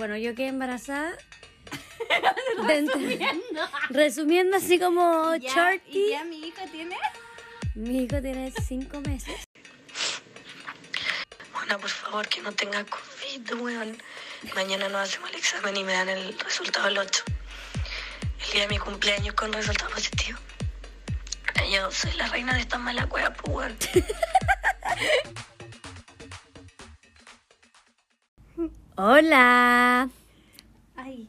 Bueno, yo quedé embarazada. resumiendo. resumiendo así como Ya, shorty. ¿Y ya mi hijo tiene? Mi hijo tiene cinco meses. Bueno, por favor, que no tenga COVID, weón. Mañana nos hacemos el examen y me dan el resultado el 8. El día de mi cumpleaños con resultado positivo. Yo soy la reina de esta mala cueva, pues, weón. Hola. Ay,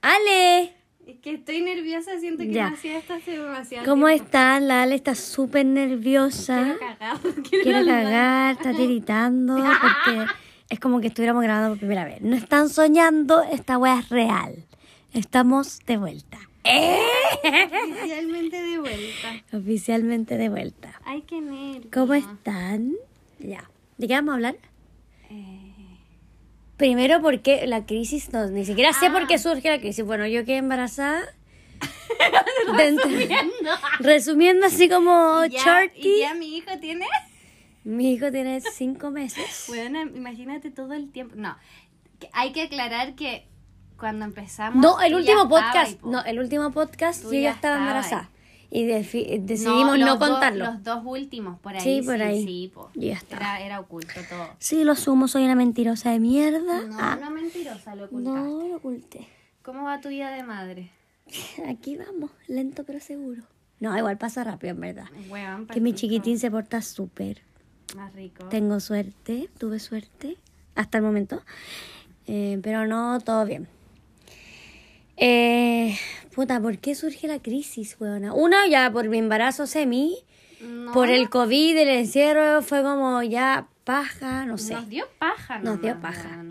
Ale. es que estoy nerviosa, siento que Ya. hacía esto hace demasiado ¿Cómo están? La Ale está súper nerviosa. Quiero cagar. Quiere hablar. cagar, está tiritando porque es como que estuviéramos grabando por primera vez. No están soñando, esta wea es real. Estamos de vuelta. ¡Eh! Oficialmente de vuelta. Oficialmente de vuelta. Ay, qué nervio. ¿Cómo están? Ya. ¿De qué vamos a hablar? Primero porque la crisis, no, ni siquiera sé Ah. por qué surge la crisis. Bueno, yo quedé embarazada. Resumiendo. Resumiendo así como ya, shorty. ¿Y ya mi hijo tiene? Mi hijo tiene cinco meses. Bueno, imagínate todo el tiempo. No, hay que aclarar que cuando empezamos. No, el último podcast. ahí. No, el último podcast Tú yo ya ya estaba embarazada. Y defi- decidimos no dos- contarlo. los dos últimos, por ahí. Sí, por ahí. Sí, po. Ya está. Era, era oculto todo. Sí, lo sumo, soy una mentirosa de mierda. No, Ah, no mentirosa, lo ocultaste. no lo oculté. ¿Cómo va tu vida de madre? Aquí vamos, lento pero seguro. No, igual pasa rápido, en verdad. Que mi chiquitín se porta súper. Más rico. Tengo suerte, tuve suerte hasta el momento. Eh, pero no, todo bien. Eh, puta, ¿por qué surge la crisis, weona? Una, ya por mi embarazo semi, No, por el COVID, el encierro, fue como ya paja, no sé. Nos dio paja, Nos dio paja.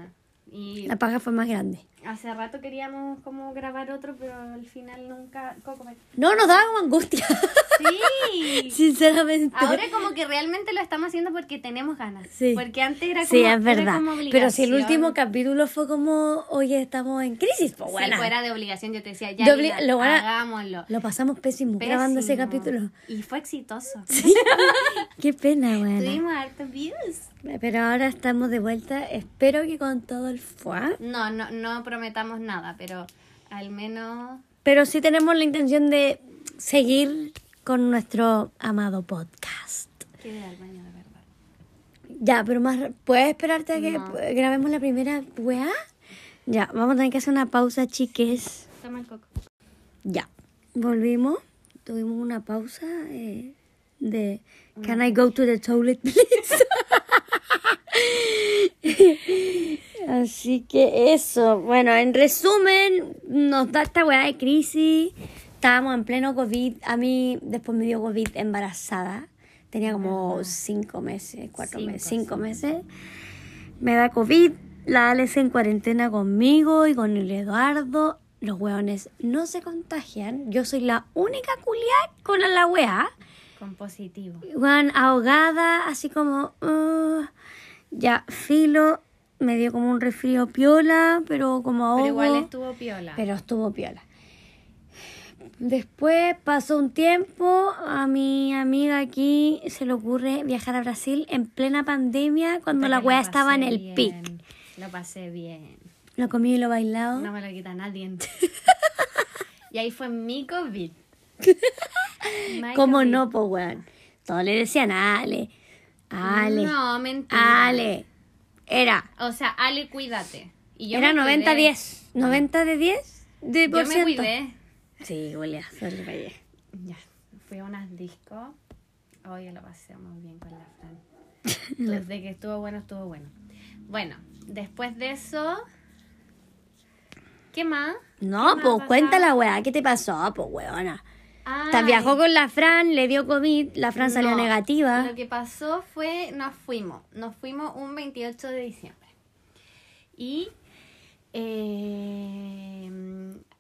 Y La paja fue más grande. Hace rato queríamos como grabar otro, pero al final nunca. Coco, me- No, nos daba como angustia, Sí. sinceramente. Ahora como que realmente lo estamos haciendo porque tenemos ganas. Sí. Porque antes era como, Sí, es verdad. Pero si el último capítulo fue como, oye, estamos en crisis, pues Si bueno. fuera de obligación, yo te decía, ya, lo hagámoslo. Lo pasamos pésimo, grabando ese capítulo. Y fue exitoso. Qué pena, weona. Tuvimos hartos views. Pero ahora estamos de vuelta. Espero que con todo el fuá. No, no, no prometamos nada, pero al menos Pero sí tenemos la intención de seguir con nuestro amado podcast. quiero ir al baño de verdad. Ya, pero más. ¿Puedes esperarte a que No. grabemos la primera weá? Ya, vamos a tener que hacer una pausa, chiques. Toma el coco. Ya. Volvimos. Tuvimos una pausa eh, de. Can I go to the toilet, please? Así que eso. Bueno, en resumen, nos da esta weá de crisis. Estábamos en pleno COVID. A mí después me dio COVID embarazada. Tenía como cinco meses, cuatro Cinco, meses, cinco meses. Me da COVID. La Alex en cuarentena conmigo y con el Eduardo. Los weones no se contagian. Yo soy la única culia con la weá. Con positivo. Juan ahogada, así como. uh, ya, filo. Me dio como un resfrío piola, pero como ahogo. Pero igual estuvo piola. Pero estuvo piola. Después pasó un tiempo, a mi amiga aquí se le ocurre viajar a Brasil en plena pandemia cuando la weá estaba en el bien, pic. Lo pasé bien. Lo comí y lo bailado. No me lo quita nadie. y ahí fue mi COVID. ¿Cómo COVID. no, pues weón? Todos le decían Ale. Ale. No, mentira. Ale. Era. O sea, Ale, cuídate. Y yo Era me cuidé. 90-10. 90 de 10 de por Yo me cuidé. Sí, para allá. Ya, fui a unas discos. Hoy lo pasé muy bien con la Fran. Desde que estuvo bueno, estuvo bueno. Bueno, después de eso. ¿Qué más? No, ¿Qué más pues ha cuenta la weá, ¿qué te pasó, pues weona? Ay, viajó con la Fran, le dio COVID, la Fran salió negativa. Lo que pasó fue, nos fuimos. Nos fuimos un 28 de diciembre. Y eh,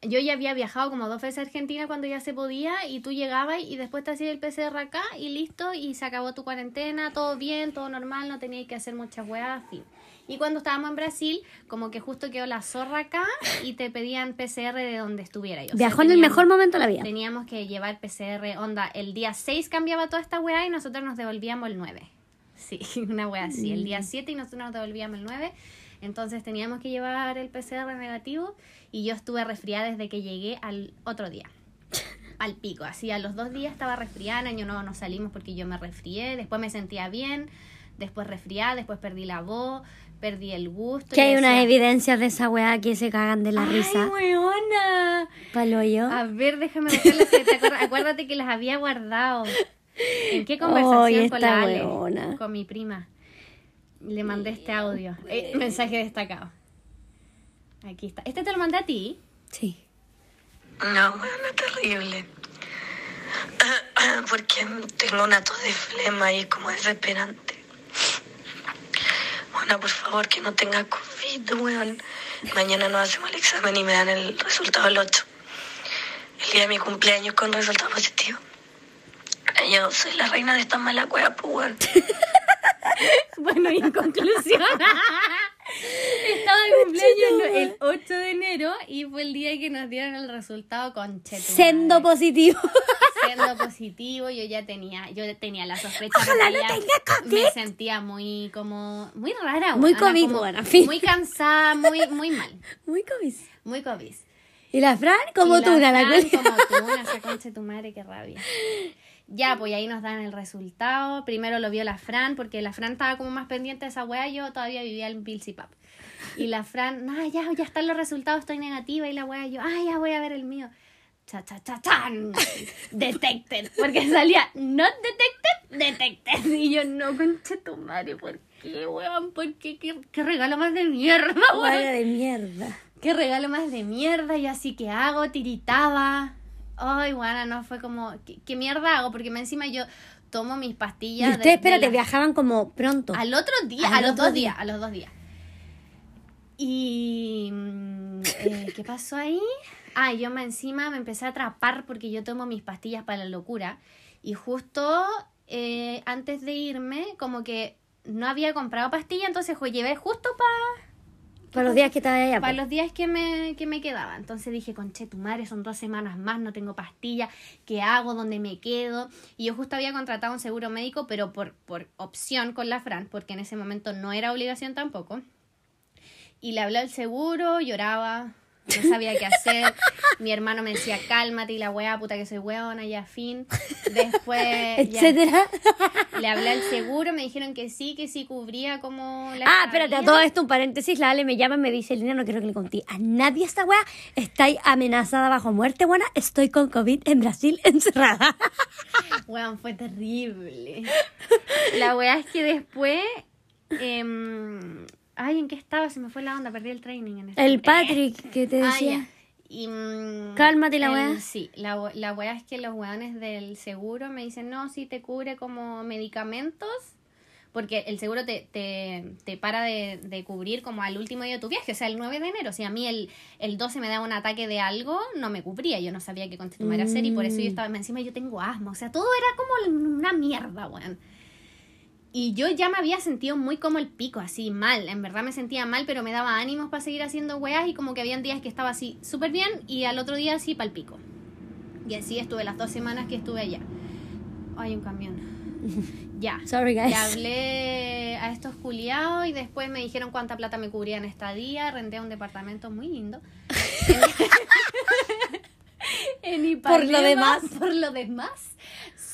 yo ya había viajado como dos veces a Argentina cuando ya se podía y tú llegabas y después te hacías el PCR acá y listo y se acabó tu cuarentena, todo bien, todo normal, no tenías que hacer muchas weas, fin. Y cuando estábamos en Brasil, como que justo quedó la zorra acá y te pedían PCR de donde estuviera. yo. Viajó en el mejor momento de la vida. Teníamos que llevar PCR, onda, el día 6 cambiaba toda esta weá y nosotros nos devolvíamos el 9. Sí, una weá así. El Mm. día 7 y nosotros nos devolvíamos el 9. Entonces teníamos que llevar el PCR negativo y yo estuve resfriada desde que llegué al otro día. Al pico, así a los dos días estaba resfriada, año no no salimos porque yo me resfrié, después me sentía bien, después resfriada, después perdí la voz, perdí el gusto. Que hay unas evidencias de esa weá que se cagan de la ¡Ay, risa. weona! Palo yo. A ver, déjame buscarlas. que te acuer- Acuérdate que las había guardado. ¿En qué conversación Ay, con la Ale? weona. Con mi prima. Le mandé este audio. Eh, mensaje destacado. Aquí está. Este te lo mandé a ti. Sí. No, bueno, terrible. Porque tengo una tos de flema y es como desesperante. Por favor, que no tenga COVID, weón. Mañana nos hacemos el examen y me dan el resultado el 8. El día de mi cumpleaños con resultado positivo. Yo soy la reina de esta mala cueva, pues, weón. Bueno, y en conclusión. Estaba de cumpleaños el 8 de enero y fue el día que nos dieron el resultado con Sendo positivo. siendo positivo, yo ya tenía, yo tenía la sospecha Ojalá porque no ya tenga COVID. me sentía muy como muy rara, Muy COVID, como fin. muy cansada, muy muy mal, Muy comis. muy COVID. ¿Y la Fran? Como tú, la, Fran culia. como tú, una esa concha de tu madre, qué rabia. Ya, pues ahí nos dan el resultado. Primero lo vio la Fran, porque la Fran estaba como más pendiente de esa wea. Yo todavía vivía en Pilsipap. Y la Fran, no, ya, ya están los resultados, estoy negativa. Y la wea, yo, ah, ya voy a ver el mío. Cha, cha, cha, chan. Detected. Porque salía not detected, detected. Y yo, no, concha de tu madre, ¿por qué, weón? ¿Por qué? ¿Qué, qué regalo más de mierda, weón? De mierda. qué regalo más de mierda y así que hago, tiritaba. Ay, guana, no, fue como, ¿qué, qué mierda hago? Porque encima yo tomo mis Y pastillas. de- ustedes, espérate, de la- viajaban como pronto. Al otro día, Al a los dos día. días, a los dos días. Y, mm, eh, ¿qué pasó ahí? Ah, yo me encima me empecé a atrapar porque yo tomo mis pastillas para la locura. Y justo eh, antes de irme, como que no había comprado pastillas, entonces jo, llevé justo para Para los días que estaba allá. para los días que me, que me quedaba. Entonces dije, conche, tu madre, son dos semanas más, no tengo pastilla, ¿qué hago? ¿Dónde me quedo? Y yo justo había contratado un seguro médico, pero por, por opción con la Fran, porque en ese momento no era obligación tampoco. Y le hablé al seguro, lloraba, no sabía qué hacer. Mi hermano me decía, cálmate, y la weá, puta que soy weona, ya fin. Después... ya- Etcétera. le hablé al seguro, me dijeron que sí, que sí cubría como la Ah, espérate, a todo esto un paréntesis. La Ale me llama y me dice, Lina, no quiero que le conté a nadie esta weá. Estoy amenazada bajo muerte, buena. Estoy con COVID en Brasil encerrada. Weón, fue terrible. La weá es que después. em, ay, ¿en qué estaba? Se me fue la onda, perdí el training en este El Patrick que te Ah, decía. Y, mm, Cálmate, la weá. Sí, la, la weá es que los weones del seguro me dicen, no, si te cubre como medicamentos. Porque el seguro te, te, te para de, de cubrir como al último día de tu viaje, o sea, el 9 de enero. Si a mí el, el 12 me daba un ataque de algo, no me cubría. Yo no sabía qué continuar a hacer y por eso yo estaba encima. Yo tengo asma, o sea, todo era como una mierda, weón. Y yo ya me había sentido muy como el pico, así mal. En verdad me sentía mal, pero me daba ánimos para seguir haciendo weas y como que habían días que estaba así súper bien y al otro día así para el pico. Y así estuve las dos semanas que estuve allá. Hay un camión. ya. Sorry, guys. Le hablé a estos culiados y después me dijeron cuánta plata me cubrían esta día. Renté un departamento muy lindo. en Ipanema, Por lo demás. Por lo demás.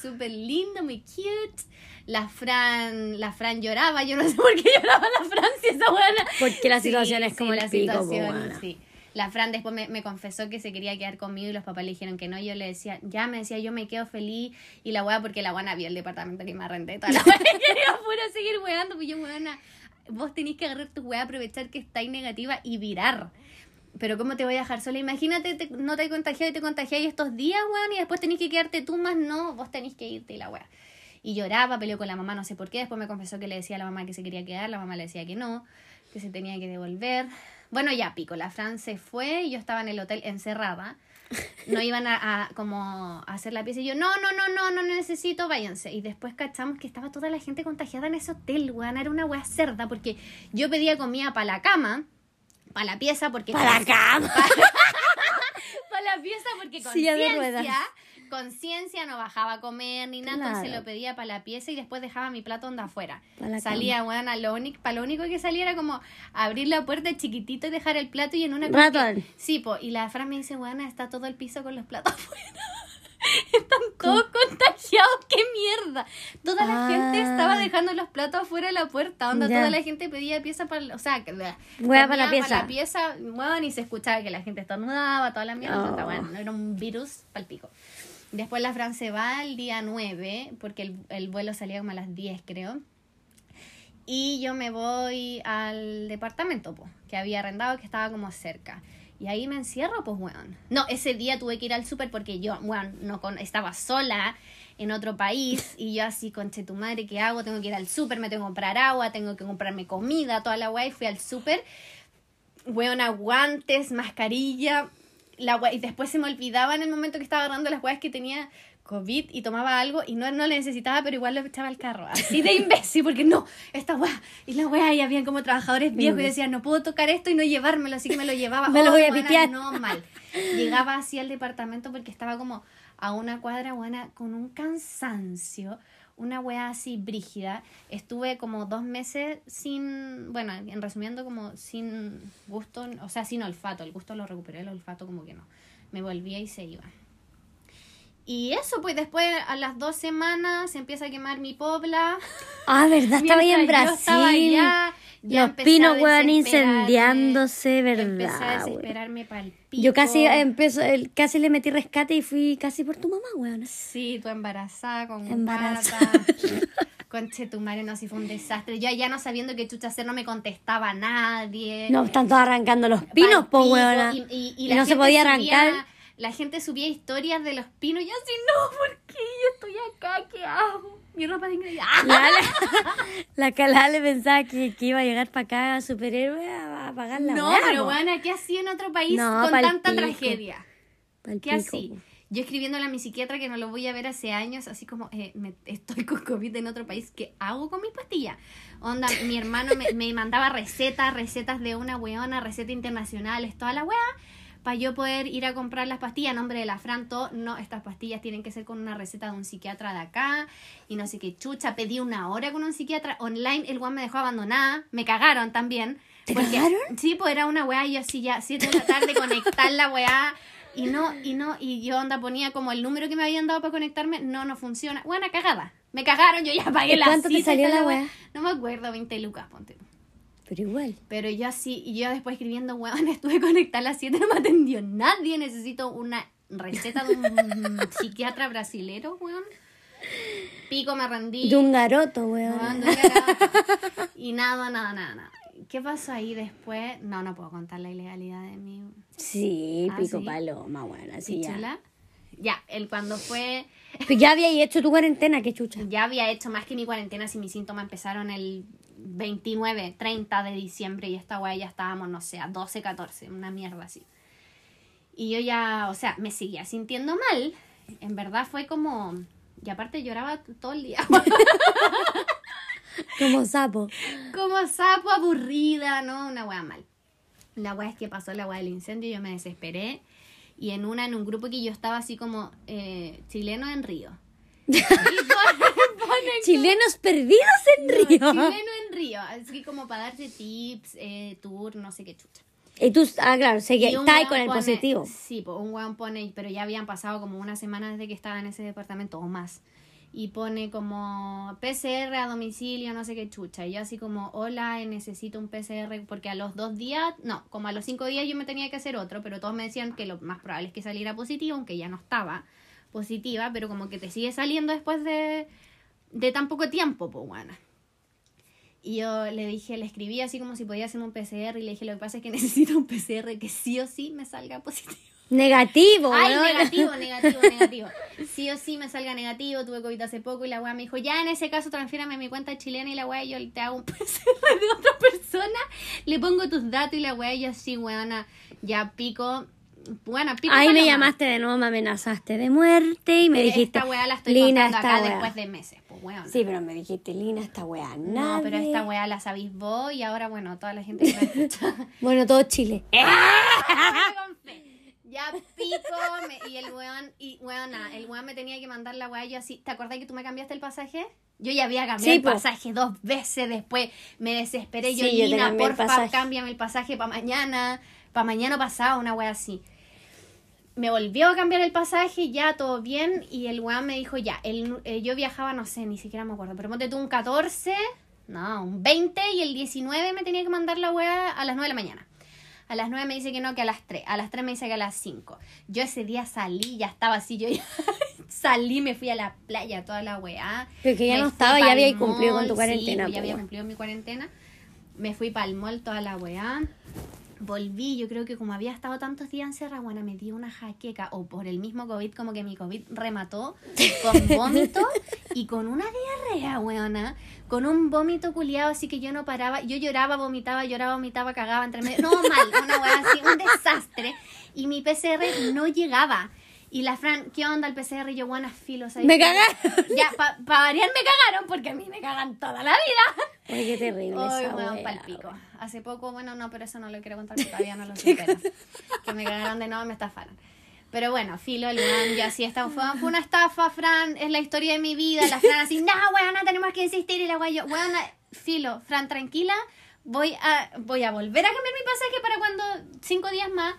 Súper lindo, muy cute. La Fran, la Fran lloraba, yo no sé por qué lloraba la Fran si esa buena. Porque la situación es como el la pico, situación, sí. La Fran después me, me confesó que se quería quedar conmigo y los papás le dijeron que no. Yo le decía, ya me decía, yo me quedo feliz. Y la weá, porque la buena vio el departamento que me arrendé. Toda la weá quería seguir weando. Pues yo, weona, vos tenés que agarrar tu weá, aprovechar que estáis negativa y virar. Pero ¿cómo te voy a dejar sola? Imagínate, te- no te he contagiado y te contagiáis estos días, weón, y después tenés que quedarte tú más, no, vos tenés que irte y la weá. Y lloraba, peleó con la mamá, no sé por qué. Después me confesó que le decía a la mamá que se quería quedar, la mamá le decía que no, que se tenía que devolver. Bueno, ya pico, la Fran se fue y yo estaba en el hotel encerrada. No iban a, a como a hacer la pieza y yo, no, no, no, no, no necesito, váyanse. Y después cachamos que estaba toda la gente contagiada en ese hotel, weón. Era una weá cerda porque yo pedía comida para la cama, para la pieza, porque Para la cama. para la pieza porque Silla de ruedas. Conciencia no bajaba a comer ni nada, entonces Claro. lo pedía para la pieza y después dejaba mi plato onda afuera. Salía, bueno, lo único, para lo único que salía era como abrir la puerta chiquitito y dejar el plato y en una... Ratón. Sí, po, y la Fran me dice, bueno, está todo el piso con los platos afuera. Están todos contagiados, qué mierda. Toda la Ah. gente estaba dejando los platos afuera de la puerta, onda, Ya. toda la gente pedía pieza para, o sea, que para la pieza. la pieza, bueno, y se escuchaba que la gente estornudaba, toda la mierda, Oh. bueno, era un virus palpico. Después la Fran se va el día 9, porque el, el vuelo salía como a las 10, creo. Y yo me voy al departamento, pues, que había arrendado, que estaba como cerca. Y ahí me encierro, pues, weón. No, ese día tuve que ir al súper porque yo, weón, no con, estaba sola en otro país. Y yo así, conche tu madre, ¿qué hago? Tengo que ir al súper, me tengo que comprar agua, tengo que comprarme comida, toda la weá. Y fui al súper, weón, guantes, mascarilla. La y después se me olvidaba en el momento que estaba agarrando las weas que tenía COVID y tomaba algo y no, no le necesitaba, pero igual lo echaba al carro. Así de imbécil, porque no, esta wea. Y la wea, y habían como trabajadores viejos y decían, no puedo tocar esto y no llevármelo, así que me lo llevaba. Me lo voy a buena, pitear. No, mal. Llegaba así al departamento porque estaba como a una cuadra buena con un cansancio. Una wea así brígida. Estuve como dos meses sin, bueno, en resumiendo, como sin gusto, o sea, sin olfato. El gusto lo recuperé, el olfato como que no. Me volvía y se iba. Y eso, pues después a las dos semanas se empieza a quemar mi pobla. Ah, ¿verdad? Estaba ahí en Brasil. estaba allá, ya Los pinos, weón, incendiándose, Empecé a ¿verdad? desesperarme para el pico. Yo casi empiezo, el, casi le metí rescate y fui casi por tu mamá, weón. Sí, tú embarazada con Embarazada. Conche tu madre, no, sí fue un desastre. Yo allá no sabiendo qué chucha hacer, no me contestaba nadie. No, están todos arrancando los Pa'l pinos, po, weón. Y, y- y Y la no se podía subía- arrancar. La gente subía historias de los pinos y yo así, no, ¿por qué? Yo estoy acá, ¿qué hago? Mi ropa de inglés. ¡Ah! La, la Calá le pensaba que, que iba a llegar para acá superhéroe a, a apagar la No, pero bueno, ¿qué hacía en otro país No, con tanta pico. tragedia? ¿Qué así? Yo escribiéndole a mi psiquiatra que no lo voy a ver hace años, así como eh, me, estoy con COVID en otro país, ¿qué hago con mis pastillas? Onda, mi hermano me, me mandaba recetas, recetas de una weona, recetas internacionales, toda la wea, para yo poder ir a comprar las pastillas nombre de la Fran, todo, no, estas pastillas tienen que ser con una receta de un psiquiatra de acá, y no sé qué chucha, pedí una hora con un psiquiatra online, el weón me dejó abandonada, me cagaron también. ¿Te porque- cagaron? Sí, pues era una weá, y yo así ya, 7 de la tarde, conectar la weá, y no, y no, y yo onda ponía como el número que me habían dado para conectarme, no, no funciona. Buena cagada. Me cagaron, yo ya pagué ¿Y la cuánto te cita salió la weá. weá? No me acuerdo, 20 lucas, ponte. Pero igual. Pero yo así, y yo después escribiendo, weón, estuve conectada a las 7, no me atendió nadie, necesito una receta de un psiquiatra brasilero, weón. Pico, me rendí. De un garoto, weón. Garoto. Y nada, nada, nada, nada. ¿Qué pasó ahí después? No, no puedo contar la ilegalidad de mi Sí, Ah, pico ¿sí? paloma, bueno, así ya. pichula. Ya, él cuando fue, Pero ya había hecho tu cuarentena, qué chucha. ya había hecho más que mi cuarentena si mis síntomas empezaron el 29, 30 de diciembre y esta weá ya estábamos, no sé, a 12, 14, una mierda así. Y yo ya, o sea, me seguía sintiendo mal. En verdad fue como... Y aparte lloraba todo el día. Como sapo. como sapo aburrida, ¿no? Una weá mal. La weá es que pasó la weá del incendio, yo me desesperé. Y en una, en un grupo que yo estaba así como eh, chileno en Río. Y pon- ponen Chilenos perdidos en No, Río. chileno en Río, así como para darte tips, eh, tour, no sé qué chucha. Y tú, ah, claro, está ahí con el pone- positivo. Sí, pues un weón pone, pero ya habían pasado como una semana desde que estaba en ese departamento o más. Y pone como PCR a domicilio, no sé qué chucha. Y yo así como, hola, eh, necesito un PCR, porque a los dos días, no, como a los cinco días yo me tenía que hacer otro, pero todos me decían que lo más probable es que saliera positivo, aunque ya no estaba positiva, pero como que te sigue saliendo después de, de tan poco tiempo, pues bueno. Y yo le dije, le escribí así como si podía hacer un PCR y le dije, lo que pasa es que necesito un PCR que sí o sí me salga positivo. Negativo, Ay, negativo, negativo, negativo. Sí o sí me salga negativo, tuve COVID hace poco y la weá me dijo, ya en ese caso transfiérame mi cuenta chilena y la weá yo te hago un PCR de otra persona, le pongo tus datos y la weá yo así, weona, ya pico, bueno, pico. Ahí me llamaste de nuevo, me amenazaste de muerte y me dijiste, Esta weá la estoy Lina, contando esta acá weá. después de meses, pues weona. Sí, pero me dijiste, Lina, esta weá, nada. No, pero esta weá la sabéis vos y ahora, bueno, toda la gente que me escucha. Bueno, todo Chile. Fe. Ya, pico. me- y el weón, y weona, el weón me tenía que mandar la weá. Yo así, ¿te acordás que tú me cambiaste el pasaje? Yo ya había cambiado Sí, el po. pasaje dos veces después. Me desesperé. Yo, Sí, yo te Nina, cambié el porfa, pasaje. cámbiame el pasaje para mañana. Para mañana pasado, una weá así. Me volvió a cambiar el pasaje, ya todo bien. Y el weón me dijo, ya, el, eh, yo viajaba, no sé, ni siquiera me acuerdo. Pero ponte tú un 14, no, un 20 y el 19 me tenía que mandar la weá a las 9 de la mañana. A las 9 me dice que no, que a las 3. A las 3 me dice que a las 5. Yo ese día salí, ya estaba así, yo ya salí, me fui a la playa, toda la weá. Pero que ya Me no estaba, ya había cumplido con tu mall, cuarentena, Sí, pues ya había cumplido mi cuarentena. Me fui para el mall, toda la weá. Volví, yo creo que como había estado tantos días encerrada, bueno, me dio una jaqueca, o por el mismo COVID, como que mi COVID remató con vómito y con una diarrea, weona, con un vómito culiado, así que yo no paraba, yo lloraba, vomitaba, lloraba, vomitaba, cagaba entre medio, no, mal, una weá así, un desastre, y mi PCR no llegaba. Y la Fran, ¿qué onda el PCR? Y yo, buenas filos. Me cagaron. Ya, para variar me cagaron, porque a mí me cagan toda la vida. Ay, qué terrible Ay, esa weón, wea, pa'l pico. weón. Hace poco, bueno, no, pero eso no lo quiero contar porque todavía no lo supero. que me cagaron de nuevo, me estafaron. Pero bueno, filo, el weón, ya sí, esta fue, fue una estafa, Fran, es la historia de mi vida. La Fran así, no, weón, tenemos que insistir. Y la weón, yo, weón, filo, Fran, tranquila, voy a, voy a volver a cambiar mi pasaje para cuando, cinco días más.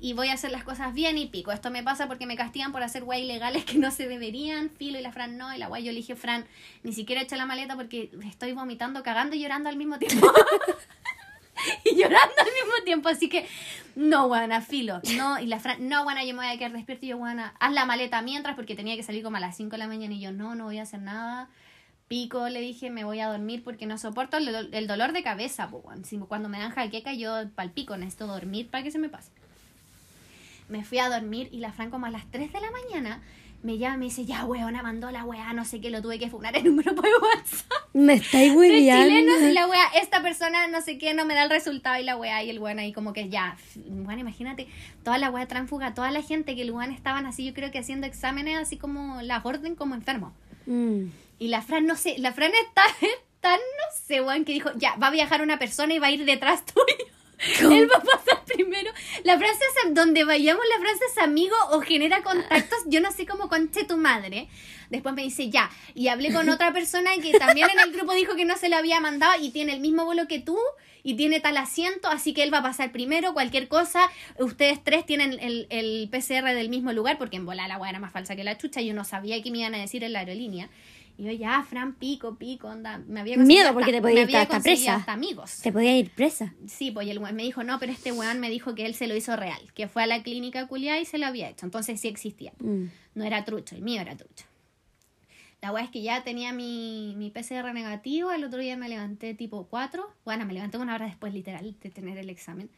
Y voy a hacer las cosas bien y pico. Esto me pasa porque me castigan por hacer weas ilegales que no se deberían. Filo y la Fran no. Y la wea yo le dije, Fran, ni siquiera echa la maleta porque estoy vomitando, cagando y llorando al mismo tiempo. y llorando al mismo tiempo. Así que, no, guana, filo. No, y la Fran, no, guana, yo me voy a quedar despierto. Y yo, guana, haz la maleta mientras porque tenía que salir como a las 5 de la mañana. Y yo, no, no voy a hacer nada. Pico, le dije, me voy a dormir porque no soporto el, do- el dolor de cabeza, Cuando me dan jaqueca, yo palpico, necesito dormir para que se me pase. Me fui a dormir y la Fran como a las 3 de la mañana me llama y me dice, ya, weona, mandó la weá, no sé qué, lo tuve que funar en un grupo de WhatsApp Me estáis de hueveando. chilenos y la wea, esta persona no sé qué, no me da el resultado y la wea y el weón ahí como que ya, bueno, imagínate, toda la wea tránfuga, toda la gente que el weón estaban así, yo creo que haciendo exámenes así como la orden como enfermo. Mm. Y la Fran, no sé, la Fran está tan, no sé, weón, que dijo, ya, va a viajar una persona y va a ir detrás tuyo. Él va a pasar primero. La Fran se hace, donde vayamos, la Fran se hace amigo o genera contactos. Yo no sé cómo conche tu madre. Después me dice, ya. Y hablé con otra persona que también en el grupo dijo que no se lo había mandado y tiene el mismo vuelo que tú y tiene tal asiento, así que él va a pasar primero. Cualquier cosa, ustedes tres tienen el, el PCR del mismo lugar, porque en volar la weá era más falsa que la chucha. Yo no sabía qué me iban a decir en la aerolínea. Y yo, ya, Fran, pico, pico, onda. Me había Miedo, porque hasta- te podía ir hasta presa. hasta amigos. Te podía ir presa. Sí, pues y el weón me dijo, no, pero este weón me dijo que él se lo hizo real, que fue a la clínica culiada y se lo había hecho. Entonces sí existía. Mm. No era trucho, el mío era trucho. La weá es que ya tenía mi, mi PCR negativo, el otro día me levanté tipo 4. Bueno, me levanté una hora después, literal, de tener el examen.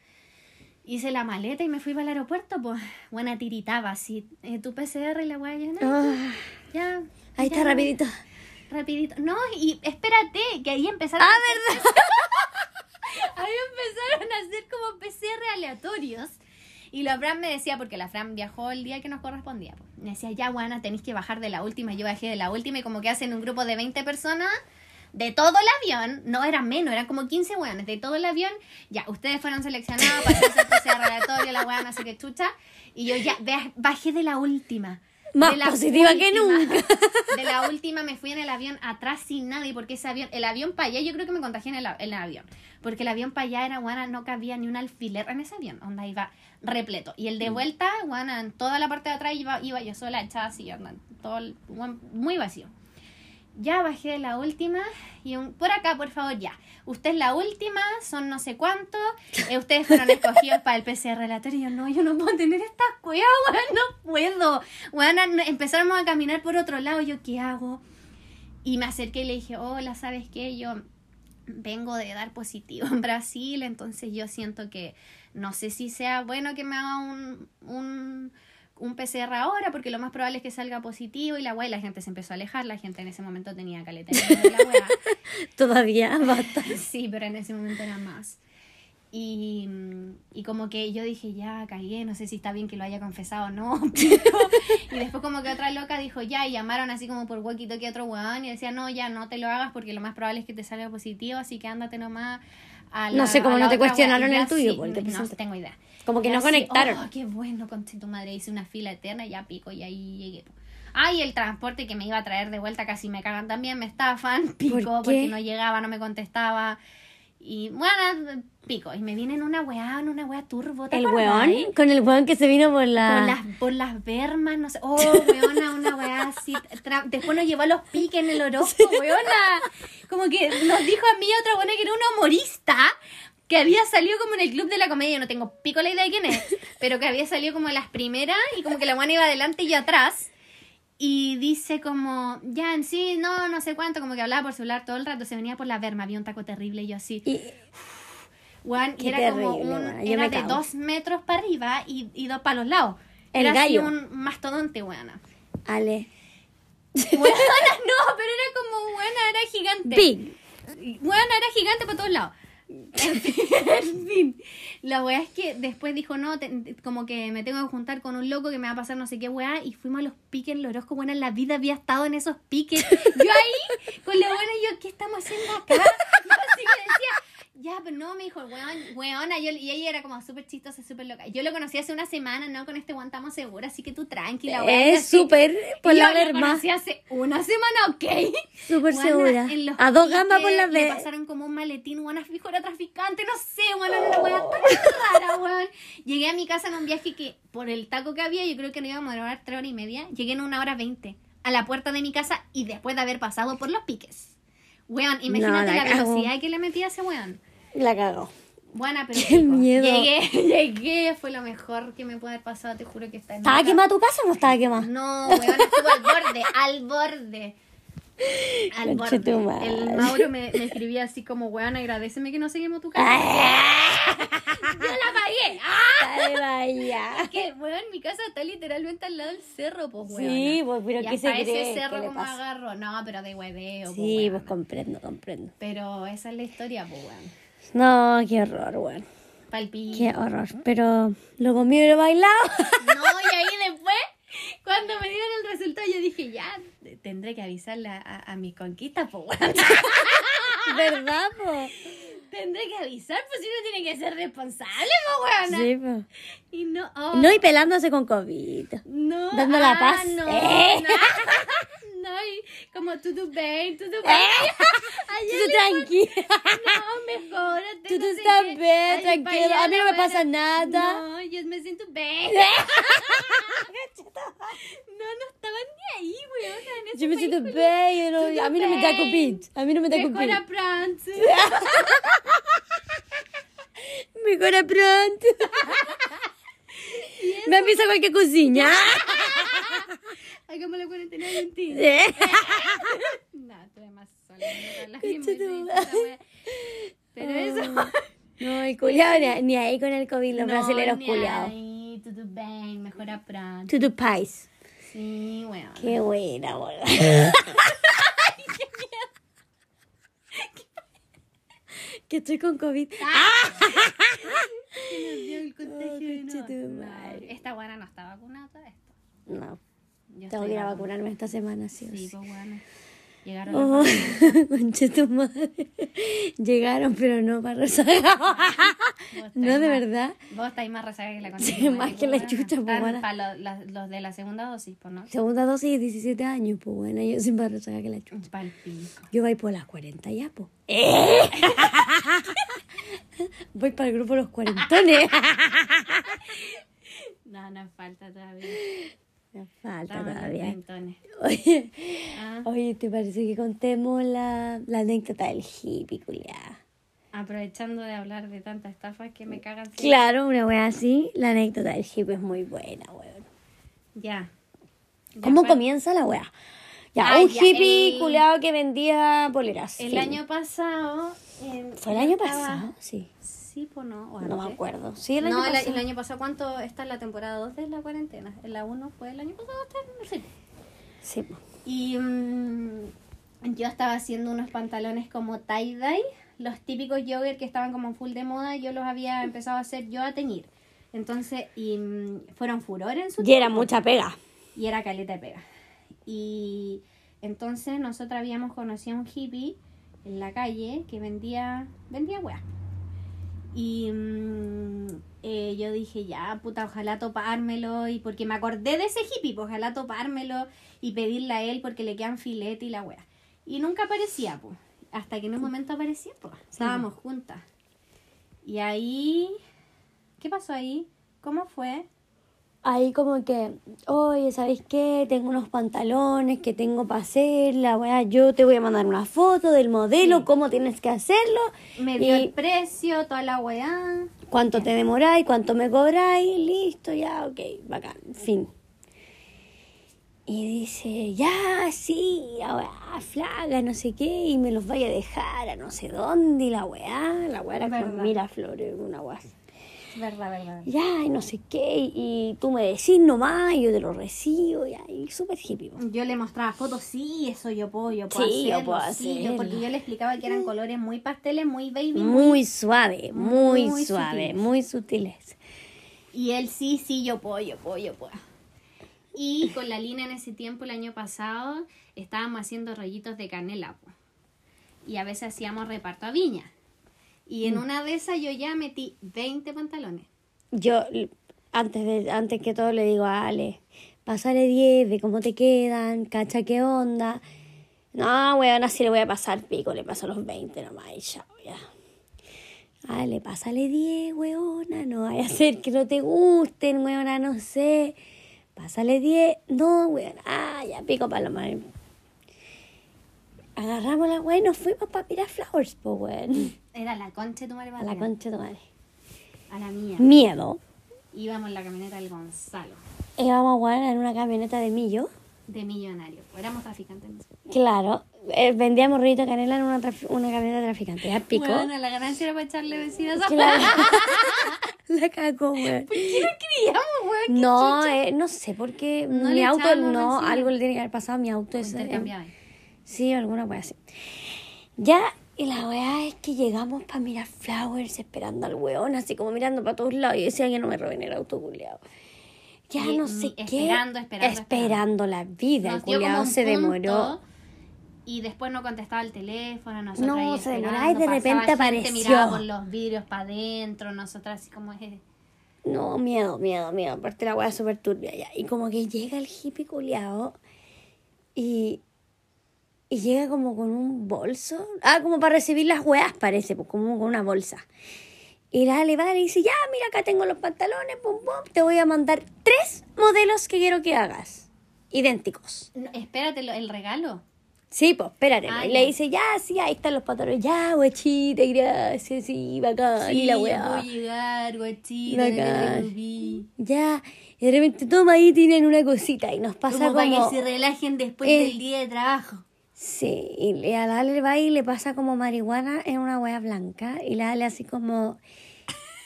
Hice la maleta y me fui para el aeropuerto, pues, buena tiritaba así. eh, tu PCR y la weá ya, no, Ah, ya. Ahí está, rapidito. Rapidito. No, y espérate, que ahí empezaron. Ah, a hacer- ahí empezaron a hacer como PCR aleatorios. Y la Fran me decía, porque la Fran viajó el día que nos correspondía. po. Me decía, ya, Juana, tenéis que bajar de la última. Yo bajé de la última y como que hacen un grupo de 20 personas de todo el avión. No eran menos, eran como 15 weones de todo el avión. Ya, ustedes fueron seleccionados para hacer el PCR aleatorio, la weá, no sé qué chucha. Y yo ya baj- bajé de la última. Más De la positiva que última. nunca. De la última me fui en el avión atrás sin nadie, porque ese avión, el avión para allá, yo creo que me contagié en el, en el avión. Porque el avión para allá era, guana, no cabía ni un alfiler en ese avión, onda iba repleto. Y el de vuelta, guana, en toda la parte de atrás iba, iba yo sola, echada así, onda, todo el- guan- muy vacío. Ya bajé de la última y un, por acá, por favor, ya. Usted es la última, son no sé cuánto. eh, ustedes fueron escogidos para el PCR relatorio. Y yo, no, yo no puedo tener estas cuevas, no puedo. Weón, no- empezamos a caminar por otro lado. Yo, ¿qué hago? Y me acerqué y le dije, hola, ¿sabes qué? Yo vengo de dar positivo en Brasil, entonces yo siento que no sé si sea bueno que me haga un, un, un PCR ahora, porque lo más probable es que salga positivo y la weá, y la gente se empezó a alejar, la gente en ese momento tenía caleta de la weá. Todavía, basta. Sí, pero en ese momento era más. Y, y como que yo dije, ya cagué, no sé si está bien que lo haya confesado o no. y después como que otra loca dijo, ya, y llamaron así como por walkie talkie a otro weón y decía, no, ya no te lo hagas porque lo más probable es que te salga positivo, así que ándate nomás a No sé cómo la no te cuestionaron el tuyo, sí, porque no tengo idea. Como que Y no así, conectaron. Oh, qué bueno, con tu madre. Hice una fila eterna y ya pico y ahí llegué. Ah, y el transporte que me iba a traer de vuelta casi me cagan también, me estafan, pico, porque no llegaba, no me contestaba. Y bueno, pico. Y me vienen una weá, en una weá turbo. ¿te El weón, con el weón que se vino por la... Por las, por las bermas, no sé. Oh, weona, una weá así. tra- Después nos llevó a los piques en el horóscopo, weona. Como que nos dijo a mí otra buena que era una humorista que había salido como en el club de la comedia. No tengo pico la idea de quién es, pero que había salido como en las primeras y como que la buena iba adelante y yo atrás. Y dice como, ya en sí, no, no sé cuánto, como que hablaba por celular todo el rato, se venía por la berma, había un taco terrible y yo así. Y- Weón, y era como terrible, un, weona, yo era de dos metros para arriba y, y dos para los lados. El era gallo. así un mastodonte, weona. Ale. Weona, no, pero era como, weona, era gigante. Big. Weona, era gigante por todos lados. En fin. La weá es que después dijo, no, como que me tengo que juntar con un loco que me va a pasar no sé qué weá. Y fuimos a los piques en Lorozco. Buena, en la vida había estado en esos piques. Yo ahí, con la buena, yo, ¿qué estamos haciendo acá? Así que decía, ya, pero no, me dijo, weón, weona. Yo, y ella era como súper chistosa, súper loca. Yo lo conocí hace una semana, ¿no? Con este weón estamos seguras, así que tú tranquila, weón. Es súper por y la yo lo conocí hace una semana, ¿ok? Súper segura. A dos gambas por la vez. pasaron como un maletín, buena fijo era traficante, no sé, bueno, era una weá tan rara, weón. Llegué a mi casa en un viaje que, por el taco que había, yo creo que no íbamos a demorar tres horas y media. Llegué en una hora veinte a la puerta de mi casa y después de haber pasado por los piques. Weón, imagínate la velocidad que le metí a ese weón. La cagó. Buena, pero Qué miedo. Llegué, llegué, fue lo mejor que me puede haber pasado, te juro que está en ¿Estaba quemada tu casa o no estaba quemada? no, weón, estuvo al borde, al borde. Al. El Mauro me, me escribía así como, weón, agradeceme que no se quemó tu casa. ¡Ah! Yo la pagué. ¡Ah! Dale, vaya. Que, weón, mi casa está literalmente al lado del cerro, pues, weón. Sí, pues, pero y ¿qué hasta se cree? ese cerro ¿Qué le como pasa? agarro. No, pero de hueveo, Sí, pues, pues weón. comprendo, comprendo. Pero esa es la historia, pues, weón. No, qué horror, weón. Palpito. Qué horror. Pero lo comido y lo bailado. No, y ahí después, cuando me dieron el resultado, yo dije, ya, tendré que avisarle a, a, a mis conquistas, pues. ¿Verdad, po? Tendré que avisar, pues si uno tiene que ser responsable, weón. Sí, po. Y no, oh, No, y pelándose con COVID. no. dando la ah, paz. No, Eh. no. No, y como tudo bem, tudo bem. Ay, Tú tranquila. No, mejorate. Tú no sé estás qué. bien, Ay, tranquilo. para allá A mí no la me pasa buena. nada. No, yo me siento bien. No, no estaban ni ahí, weón. en ese Yo me país, siento Julio. bien. yo no- A mí no me da Tudo COVID. A mí no me da COVID. Mejora pronto. Mejora pronto. Me avisa cualquier cocina. Hagamos la cuarentena de ti. ¿Eh? No, estuve más sola. me la Concha misma tu y madre. esa wea. Pero eso. No, el culiao ni, ni ahí con el COVID, los No, brasileros ni culiados. ahí, Tudo bem, mejora pronto. To the pies. Sí, weón. Qué buena, weón. que estoy con COVID. Se nos dio el contagio de nuevo. tu No. Esta buena no está vacunada esto. No, Yo tengo que ir a vacunarme esta semana, sí Sí, pues bueno. Llegaron Oh, conche tu madre. Llegaron, pero no para rezagar. No, de más- verdad. Vos estáis más rezagada que la concha Sí, más que la pues, chucha, pues, Están buena. pa' lo- la- los de la segunda dosis, pues, ¿no? Segunda dosis, 17 años, pues bueno, yo sin para rezagar que la chucha. Pal pico. Yo voy por las 40 ya, pues. voy para el grupo de los cuarentones. No, nos falta todavía. Falta Estamos en los todavía. Oye, Ah, oye, ¿te parece que contemos la, la anécdota del hippie, culiá? aprovechando de hablar de tantas estafas que me cagan. Claro, una wea así. La anécdota del hippie es muy buena, weón. Ya. Ya ¿Cómo fue- comienza la wea? Ya, Ah, un ya, hippie el- que vendía poleras. El año pasado. eh, ¿Fue el año pasado? Sí. Sí, pues no. o No me acuerdo. Sí, el año no, pasado. el año pasado, ¿cuánto está en la temporada 2 de la cuarentena? En la 1 fue el año pasado. Sí. po. Y mm, yo estaba haciendo unos pantalones como tie-dye, los típicos jogger que estaban como full de moda, yo los había empezado a hacer yo a teñir. Entonces, y mm, fueron furor en su Y era mucha pega. Y era caleta de pega. Y entonces nosotros habíamos conocido a un hippie en la calle que vendía, vendía weá. Y mm, eh, yo dije, ya, puta, ojalá topármelo. Y porque me acordé de ese hippie, pues ojalá topármelo y pedirle a él porque le quedan filete y la wea. Y nunca aparecía, pues. Hasta que en un momento apareció, pues. Estábamos juntas. Y ahí. ¿Qué pasó ahí? ¿Cómo fue? Ahí como que, oye, ¿sabes qué? Tengo unos pantalones que tengo para hacer, la weá, yo te voy a mandar una foto del modelo, Sí. cómo tienes que hacerlo, Me dio y el precio, toda la weá. cuánto te demoráis, cuánto me cobráis, listo, ya, ok, bacán, fin. Y dice, ya, sí, la weá, flaca, no sé qué, y me los vaya a dejar a no sé dónde, y la weá, la weá era con Miraflores, una weá. Verdad, verdad. Ya, y no sé qué, y tú me decís nomás, y yo te lo recibo, ya, y súper hippie. po. Yo le mostraba fotos, sí, eso yo puedo, yo puedo Sí, yo hacerlo, puedo sí, yo- hacerlo. porque yo le explicaba que eran colores muy pasteles, muy baby, Muy suave, muy, muy suave, sutiles. muy sutiles. Y él sí, sí, yo puedo, yo puedo, yo puedo. Y con la Lina en ese tiempo, el año pasado, estábamos haciendo rollitos de canela. po. Y a veces hacíamos reparto a viña. Y Mm. en una de esas yo ya metí 20 pantalones. Yo, antes, de, antes que todo, le digo a Ale, pásale 10, ve cómo te quedan, cacha qué onda. No, weón, así le voy a pasar pico, le paso los 20 nomás y chao, ya. Ale, pásale 10, weona, no vaya a ser que no te gusten, weona, no sé. Pásale 10, no, weona, ah, ya pico madre. Agarramos la weón y nos fuimos para Flowers, po, weón. Era la concha de tu madre A la patria. concha de tu madre. A la mía. Miedo. Íbamos en la camioneta del Gonzalo, Íbamos a jugar en una camioneta de millo. de millonario. Éramos traficantes. Claro, eh, vendíamos rollito de canela en una, una camioneta traficante. Ya pico. Bueno, la ganancia era para echarle vecinos a Claro. La cagó, weón. ¿Qué nos criamos, weón? ¿Qué No, eh, no sé por qué. No mi auto, no, algo le tiene que haber pasado a mi auto. Es, eh, sí, alguna wea así. Ya, y la weá es que llegamos para mirar flowers esperando al weón, así como mirando para todos lados. Y decía que no me roben el auto, culiao. Ya Y- no sé y qué. esperando, esperando, Esperando la vida. Nos el un se demoró. Y después no contestaba el teléfono, nosotros No, ahí se demoraba y de repente apareció. Mirábamos los vidrios para adentro, nosotras así como... eh, No, miedo, miedo, miedo. Aparte la weá es súper turbia ya. Y como que llega el hippie culiao y, y llega como con un bolso. Ah, como para recibir las weas parece, pues como con una bolsa. Y la Ale va y le dice, ya, mira, acá tengo los pantalones, pum, pum. Te voy a mandar tres modelos que quiero que hagas. Idénticos. no, espérate, el regalo. Sí, pues, espérate. Ah, y le dice, ya, sí, ahí están los pantalones. Ya, guachita, gracias, sí, bacán. y la weá. voy a llegar, guachita, Bacán. Ya, y de repente toma ahí tienen una cosita y nos pasa Como como... para que se relajen después Eh. del día de trabajo. Sí, y le- a la Ale va y le pasa como marihuana en una hueá blanca y la Ale así como...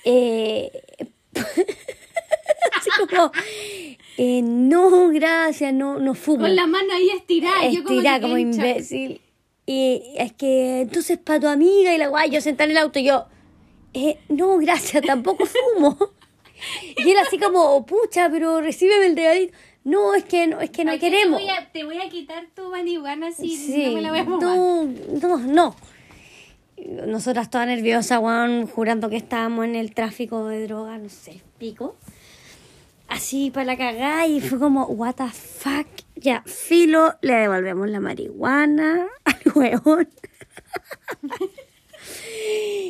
Eh, así como... eh, no, gracias, no, no fumo. Con la mano ahí estirada. yo como, Estirada como shock. imbécil. Y es que entonces para tu amiga y la guay, yo sentada en el auto y yo... Eh, no, gracias, tampoco fumo. Y él así como, pucha, pero recíbeme el regalito. No, es que no, es que no ¿Para qué queremos. Te voy, a, te voy a quitar tu marihuana si Sí, no me la voy a fumar. no, no, no. Nosotras todas nerviosas, weón, jurando que estábamos en el tráfico de droga, no sé, pico. Así para la cagada y fue como, what the fuck. Ya, filo, le devolvemos la marihuana al weón.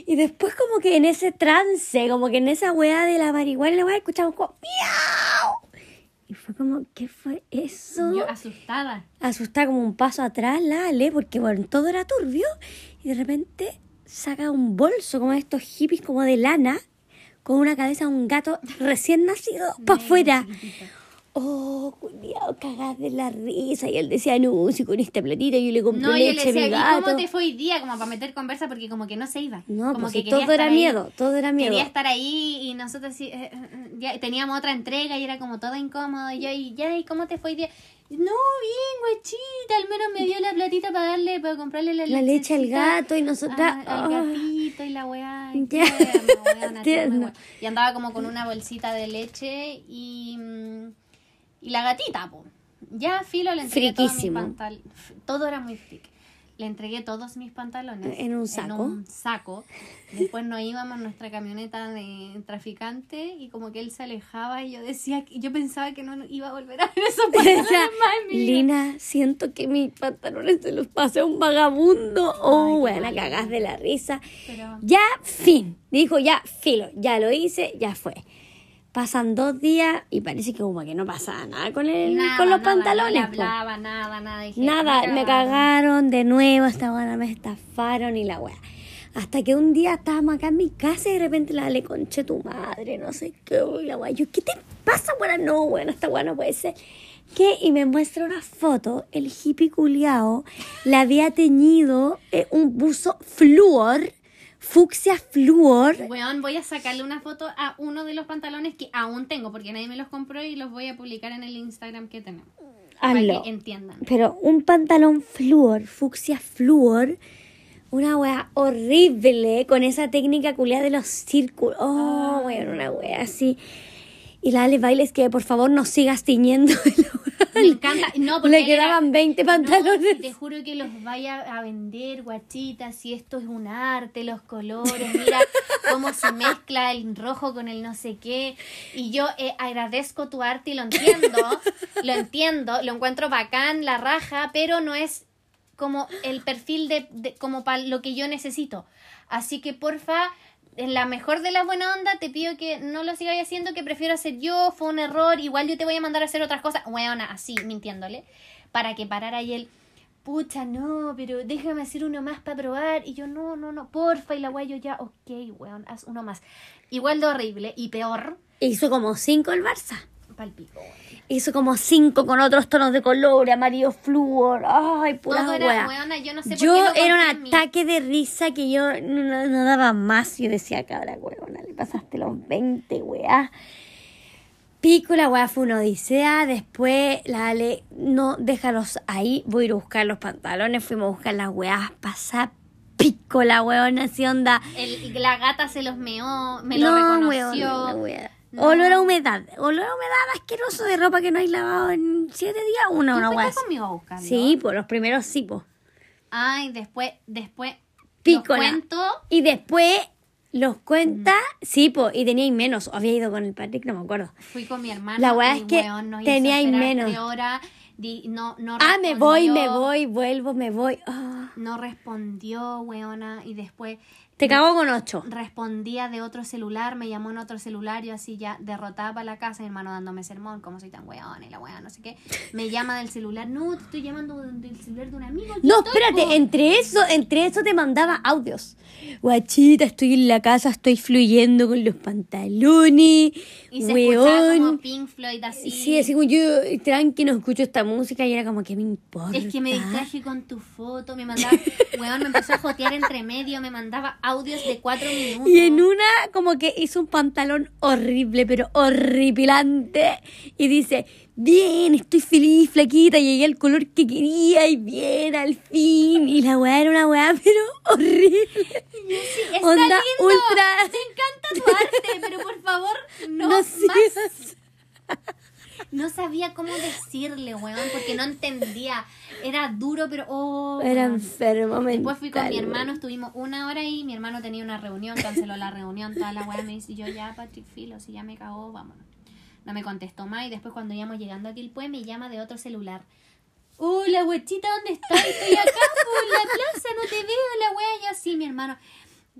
y después como que en ese trance, como que en esa weá de la marihuana, la weá escuchamos como, ¡miau! Y fue como, ¿qué fue eso? Yo asustada. asustada como un paso atrás la Ale, porque bueno, todo era turbio, y de repente saca un bolso como de estos hippies como de lana, con una cabeza de un gato recién nacido para afuera. Oh, culiao, cagás de la risa. Y él decía, no, si con esta platita yo le compré No, yo le leche a mi decía, ¿y gato. cómo te fue hoy día? Como para meter conversa porque como que no se iba. No, como pues que todo era ahí. miedo, todo era miedo. Quería estar ahí y nosotros sí, eh, eh, ya teníamos otra entrega y era como todo incómodo. Y yo, y ya, ¿y cómo te fue hoy día? No, bien, guachita, al menos me dio la platita para darle, para comprarle la, La leche al gato y nosotras... a- al ah. gatito y la weá. y weón. Y andaba como con una bolsita de leche y, mm, y la gatita, po. Ya filo le entregué todo mi Friquísimo. pantal. Todo era muy fric. Le entregué todos mis pantalones. ¿En un saco? un saco. Después nos íbamos en nuestra camioneta de traficante y como que él se alejaba y yo decía, yo pensaba que no iba a volver a ver esos pantalones Decía, más en mi vida. Lina, siento que mis pantalones se los pasé a un vagabundo. Oh, mal. cagás de la risa. Pero- Ya, fin. Dijo, ya, filo. Ya lo hice, ya fue. Pasan dos días y parece que como que no pasaba nada con, el, Nada, con los nada, pantalones. No hablaba, nada, nada. Dije, Nada, me cagaron de nuevo, esta buena me estafaron y la wea. Hasta que un día estábamos acá en mi casa y de repente la le conché tu madre, no sé qué, y la wea. Yo, ¿qué te pasa, buena? No, bueno, esta wea no puede ser. ¿Qué? Y me muestra una foto, el hippie culiao le había teñido eh, un buzo flúor, fucsia flúor. Weón, voy a sacarle una foto a uno de los pantalones que aún tengo porque nadie me los compró y los voy a publicar en el Instagram que tenemos. Para Hazlo. que entiendan. Pero un pantalón flúor, fucsia flúor, una wea horrible con esa técnica culiada de los círculos. Oh, weón, una wea así. Y la Ale Bailes que por favor no sigas tiñendo. Me encanta. No, porque Le él era- quedaban 20 No, pantalones. te juro que los vaya a vender, guachitas, si esto es un arte, los colores, mira cómo se mezcla el rojo con el no sé qué. Y yo eh, agradezco tu arte y lo entiendo, lo entiendo, lo encuentro bacán, la raja, pero no es como el perfil de, de- como para lo que yo necesito. Así que porfa, en la mejor de la buena onda, te pido que no lo sigáis haciendo, que prefiero hacer yo, fue un error, igual yo te voy a mandar a hacer otras cosas, weona, así, mintiéndole, para que parara ahí el, pucha, no, pero déjame hacer uno más para probar, y yo, no, no, no, porfa, y la wea yo ya, ok, weón, haz uno más. Igual de horrible, y peor, Hizo como 5 el Barça. Palpico. Hizo como 5 con otros tonos de color, amarillo flúor. Ay, pura weona, yo no sé por Yo qué no era un ataque de risa que yo no, daba más. Yo decía, cabra, huevona, le pasaste los 20, weá. Pico, la weá fue una odisea. Después la Ale, no, déjalos ahí. Voy a ir a buscar los pantalones. Fuimos a buscar las weás. Pasar pico, la weona, así onda. El- la gata se los meó, me lo no, reconoció. weona, la weá. No. Olor a humedad. Olor a humedad asqueroso de ropa que no hay lavado en 7 días. Una, ¿Tú una fuiste conmigo a buscarlo? Sí, por los primeros sí, po. Ay, después, después, cuento. Y después los cuenta, Mm. sí, po, y teníais menos. Había ido con el Patrick, no me acuerdo. Fui con mi hermano. La weá es que teníais menos. horas, di- no, no Ah, me voy, me voy, vuelvo, me voy. Ah, No respondió, weona, y después te cago con ocho. respondía de otro celular, me llamó en otro celular, yo así ya derrotada para la casa, mi hermano dándome sermón, como soy tan weona y la weona, no sé qué. Me llama del celular, no, te estoy llamando del celular de un amigo. No, estoy, espérate, po". entre eso, entre eso te mandaba audios. Guachita, estoy en la casa, estoy fluyendo con los pantalones. Y se escuchaba como Weón. Pink Floyd así. Sí, así como yo, tranqui, no escucho esta música y era como que me importa. Es que me distraje con tu foto, me mandaba, weón, me empezó a jotear entre medio, me mandaba audios de cuatro minutos. Y en una como que hizo un pantalón horrible, pero horripilante. Y dice, bien, estoy feliz, flaquita, llegué al color que quería y bien, al fin. Y la weá era una weá, pero horrible. Está Onda lindo, ultra- me encanta tu arte, pero por favor, no, No más. sigas. No sabía cómo decirle, weón, porque no entendía. Era duro, pero oh. Era enfermo Después fui con mi mental, hermano, estuvimos una hora ahí, mi hermano tenía una reunión, canceló la reunión, toda la weá me dice, yo ya, Patrick Filo, si ya me cagó, vámonos. No me contestó más y después cuando íbamos llegando aquí el me llama de otro celular. Hola, huechita, ¿dónde estás? Estoy acá por la plaza, no te veo, la wea. Y así, mi hermano,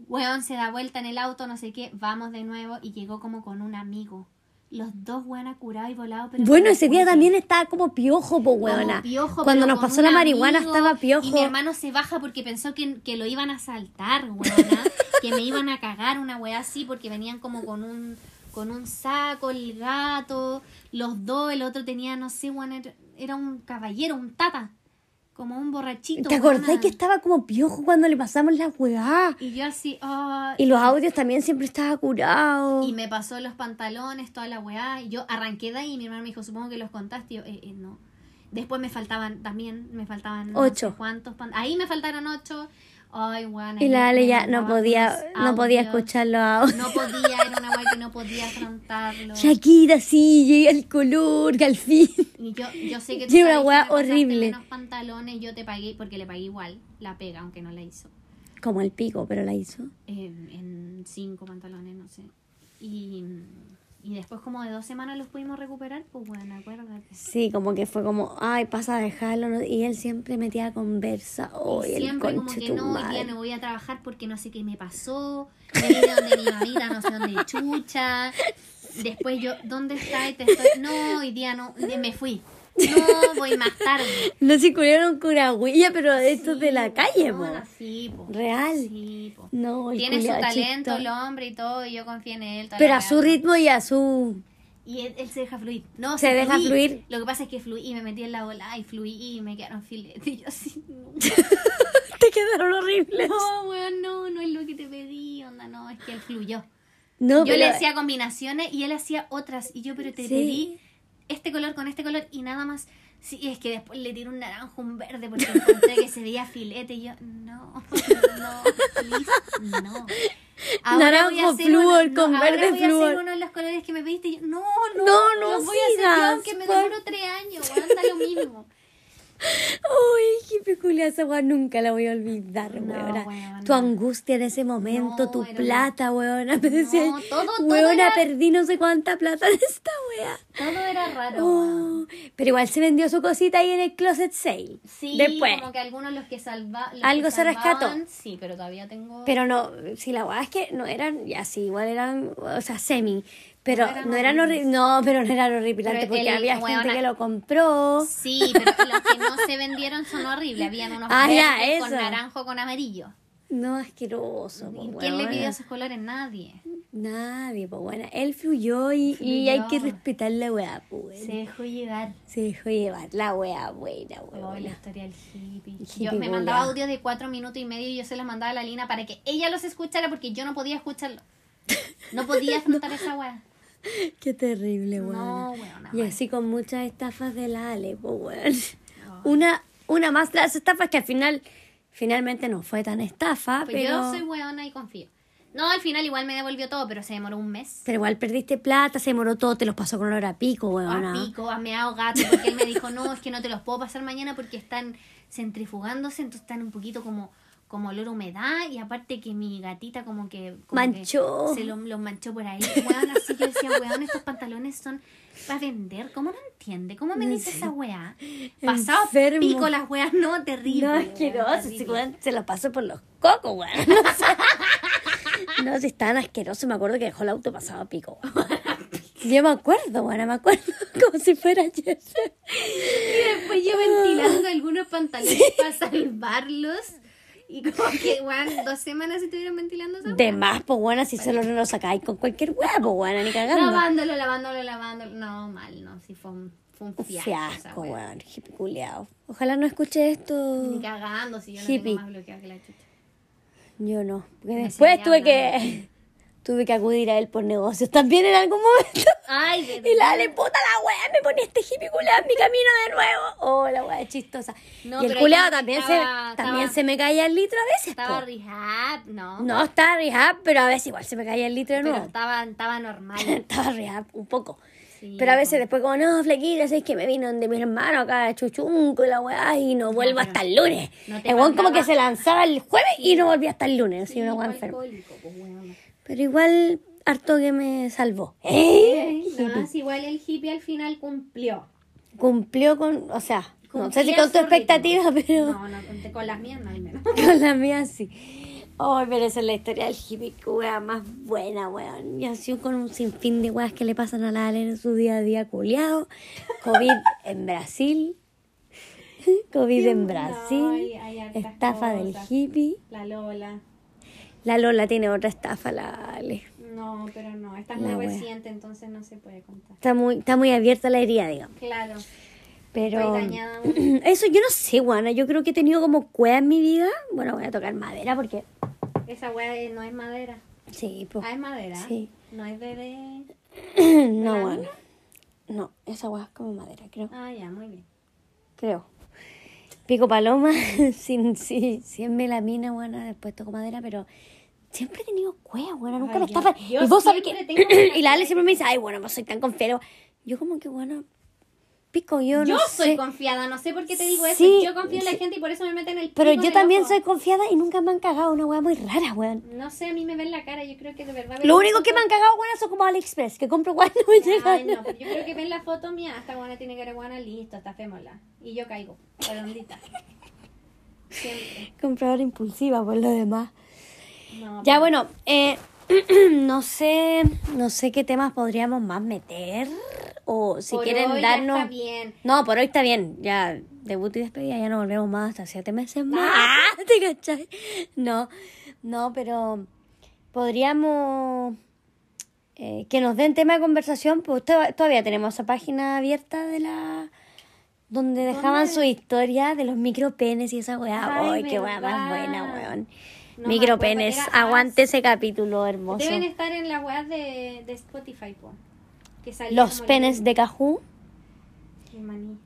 weón, se da vuelta en el auto, no sé qué, vamos de nuevo y llegó como con un amigo. Los dos, weón, curados y volados. Pero Bueno, ese día también estaba como piojo, po, weona. piojo, Cuando nos pasó la marihuana amigo, estaba piojo. Y mi hermano se baja porque pensó que, que lo iban a saltar, weona. que me iban a cagar una weá así porque venían como con un con un saco, el gato, los dos, el otro tenía, no sé, weona, era un caballero, un tata. Como un borrachito. ¿Te acordás que estaba como piojo cuando le pasamos la weá? Y yo así, Y los audios también siempre estaba curado. Y me pasó los pantalones, toda la weá. Y yo arranqué de ahí y mi hermano me dijo, supongo que los contaste. Y yo, eh, eh, no. Después me faltaban también, me faltaban no Ocho. sé cuántos pan- Ahí me faltaron ocho. Ay, bueno. Y la Ale ya no podía, unos no podía escucharlo ahora. No podía, era una guay que no podía afrontarlo. Shakira, sí, llega el color, que al fin. Y yo, yo sé que tú una pasaste horrible. menos pantalones, yo te pagué, porque le pagué igual la pega, aunque no la hizo. Como el pico, pero la hizo. Eh, en cinco pantalones, no sé. Y, y después como de dos semanas los pudimos recuperar, pues bueno, acuérdate. Sí, como que fue como, ay, pasa a dejarlo. ¿no? Y él siempre metía conversa. Hoy el siempre como que no, hoy día no voy a trabajar porque no sé qué me pasó, me vine donde mi mamita, no sé dónde chucha. Después yo, ¿dónde está? Y te estoy, no, hoy día no, me fui. No, voy más tarde. No circularon con agüilla, pero de estos de la calle, po. no, sí, po. Real. Sí, po. No, el Tiene su talento el hombre y todo, y yo confío en él. Pero a su ritmo y a su... Y él, él se deja fluir. No, Se sí deja fluí. fluir. Lo que pasa es que fluí y me metí en la ola y fluí y me quedaron filetes. Y yo así, no. Te quedaron horribles. No, weón, no, no es lo que te pedí, onda, no, es que él fluyó. No, yo pero- le hacía combinaciones y él hacía otras. Y yo, pero te Sí. pedí este color con este color y nada más. Sí, es que después le tiré un naranjo, un verde, porque encontré que se veía filete. Y yo, no, no, please, no. Naranjo flúor con ahora verde voy a flúor. hacer uno de los colores que me pediste. Y yo, no, no, No, no voy a hacer yo, aunque me demoro tres años, weón, da lo mismo. Uy, qué peculiar esa weá, nunca la voy a olvidar, No, weona. weona. Tu angustia en ese momento, No, tu era plata, weona. Me decía, todo- todo weona, era- perdí no sé cuánta plata de esta wea. Todo era raro. Oh, pero igual se vendió su cosita ahí en el closet sale. Sí, Después. como que algunos los que salva, los Algo que se rescató. Sí, pero todavía tengo. Pero no, si la weá es que no eran, ya sí, igual eran, o sea, semi. Pero No eran no eran. No, pero no eran horripilantes porque el- había gente que lo compró. Sí, pero los que no se vendieron son horribles. Habían unos Ah, verdes con naranjo con amarillo. No, asqueroso. po, ¿Quién le pidió esos colores? Nadie. Nadie, pues bueno, él fluyó y, y hay que respetar la weá, pues. Se dejó llevar. Se dejó llevar la weá buena, Oh, la historia del hippie. hippie Yo me mandaba audios de cuatro minutos y medio y yo se los mandaba a la Lina para que ella los escuchara porque yo no podía escucharlo. No podía afrontar esa weá. Qué terrible, weón. No, weona, y así con muchas estafas de la Ale, pues weón. Una, una más de las estafas que al final, finalmente no fue tan estafa, Pues pero, yo soy weona y confío. No, al final igual me devolvió todo, pero se demoró un mes. pero igual perdiste plata, se demoró todo, te los pasó con olor a pico, weón. a pico, a meado gato, porque él me dijo, no, es que no te los puedo pasar mañana porque están centrifugándose, entonces están un poquito como, como olor a humedad y aparte que mi gatita como que... como Manchó. que se lo- los manchó por ahí. Weón, así yo decía, weón, estos pantalones son para vender. ¿Cómo no entiende? ¿Cómo me dice esa weá? Pasado Enfermo. pico las weas, no, terrible. No, asqueroso, weón se lo pasó por los cocos, weón. No, si estaban asquerosos, me acuerdo que dejó el auto pasado a pico. Yo me acuerdo, bueno, me acuerdo como si fuera ayer. Y después yo ventilando algunos pantalones para salvarlos. Y como que, weón, dos semanas estuvieron ventilando esa De más, pues bueno, si solo no lo sacáis con cualquier hueá, pues bueno, ni cagando. Lavándolo, lavándolo, lavándolo. No, mal, no. Sí, fue un, fue un Un fiasco. esa fiasco, weón, hippie culiao. Ojalá no escuche esto. Ni cagando, si yo no Hippie. tengo más bloqueado que la chucha. Yo no. Porque después tuve que. Tuve que acudir a él por negocios también en algún momento. Ay, de Y la le puta la weá, me ponía este hippie culiao en mi camino de nuevo. Oh, la weá es chistosa. No, y el pero ahí también, estaba- se, también estaba- se me caía el litro a veces. Estaba po. rehab, ¿no? No, estaba rehab, pero a veces igual se me caía el litro de Pero nuevo. estaba, estaba normal. Estaba rehab un poco. Sí, pero a veces después como, no, flequilla, es que me vino de mi hermano acá chuchunco y la weá y no vuelvo pero hasta el lunes. el weón como que se lanzaba el jueves y no volvía hasta el lunes, así Sí, una weá enferma. alcohólico, pues, weón. Pero igual harto que me salvó. ¿Eh? No, es igual el hippie al final cumplió. Cumplió con, o sea, no sé si con tu ritmo. expectativa, pero No, no conté con las mías, no al menos. con la mía sí. Ay, pero esa es la historia del hippie, wea más buena, weón. Y así con un sinfín de weas que le pasan a la Ale en su día a día culiao. COVID en Brasil. COVID en Brasil. Hay hartas estafa del hippie. La Lola. La Lola tiene otra estafa, la Ale. No, pero no, esta es La muy wea. reciente, entonces no se puede contar. Está muy, está muy abierta la herida, digamos. Claro. Pero eso yo no sé, Juana. Yo creo que he tenido como cueva en mi vida. Bueno, voy a tocar madera porque. Esa de- no es madera. Sí, pues. Ah, es madera. Sí. No es de... no, bueno. No, esa hueá es como madera, creo. Ah, ya, muy bien. Creo. Pico paloma, sin, sí, si es melamina, bueno, después toco madera, pero siempre he tenido cueva, bueno, nunca Ay, me estafan. Y vos sabés que. y la Ale siempre me dice, ay, bueno, no soy tan confiado. Yo, como que, bueno, pico, yo, Yo no soy sé. confiada, no sé por qué te digo eso. Sí, yo confío en la sí. gente y por eso me meten el Pero pico en yo también ojo. soy confiada y nunca me han cagado una wea muy rara, weón. No sé, a mí me ven la cara, yo creo que de verdad. Lo único que me han cagado, weón, son como AliExpress, que compro weón no me llegan. Ay, no, pero yo creo que ven la foto mía, esta buena tiene que buena, listo, está fémola. Y yo caigo, redondita. Siempre. Compradora impulsiva por lo demás. No, Ya pero- bueno, eh, no sé, no sé qué temas podríamos más meter o si por quieren hoy ya darnos. está bien. No, por hoy está bien. Ya debut y despedida, ya no volvemos más hasta siete meses más. Ah. ¿Te cachai? No, no, pero podríamos eh, que nos den tema de conversación. Pues to- todavía tenemos esa página abierta de la donde dejaban ¿Dónde? su historia de los micropenes y esa weá. Ay, ¡Ay, qué weá más buena, weón! No micropenes, aguante ese capítulo hermoso. Deben estar en la web de, de Spotify, po. Que Los penes de Cajú, el maní.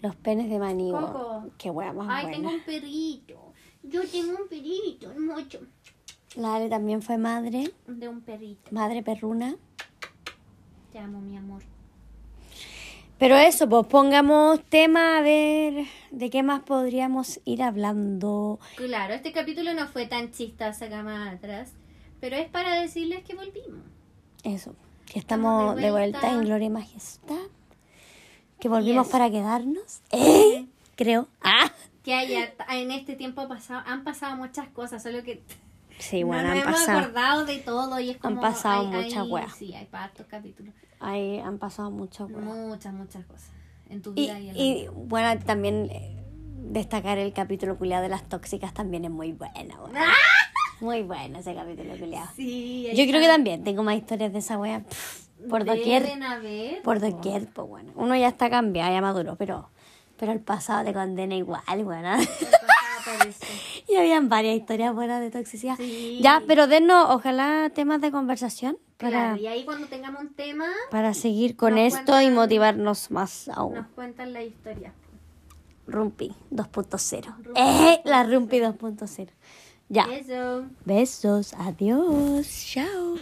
los penes de maní. Coco. Qué más Ay, buena. tengo un perrito. Yo tengo un perrito, mucho. La Ale también fue madre, De un perrito. madre perruna. Te amo, mi amor. Pero eso, pues pongamos tema a ver de qué más podríamos ir hablando. Claro, este capítulo no fue tan chistoso como atrás, pero es para decirles que volvimos. Eso, que estamos de de vuelta en Gloria y Majestad. Que volvimos Yes. para quedarnos. ¿Eh? Creo. Ah. Que haya, en este tiempo pasado, han pasado muchas cosas, solo que Sí, no bueno, nos han hemos pasado. acordado de todo y es Han como... pasado hay- muchas hay- weas. Sí, hay para estos capítulos. Ahí han pasado muchas weas. Muchas, muchas cosas. En tu Y, vida y, en la y mía. bueno, también eh, destacar el capítulo culiado de las tóxicas también es muy bueno. ¡Ah! Muy bueno ese capítulo culiado. Sí, Yo creo que también tengo más historias de esa wea. pff, por doquier. Por po. doquier, pues bueno. Uno ya está cambiado, ya maduro, pero, pero el pasado te condena igual, eso. y habían varias historias buenas de toxicidad. Sí. Ya, pero dennos, ojalá, temas de conversación para, Claro, y ahí cuando tengamos un tema, para seguir con esto y motivarnos más aún. nos cuentan la historia. Rumpi 2.0. Rumpi ¡Eh! La Rumpi 2.0. Ya. Eso. Besos. Adiós. Chao.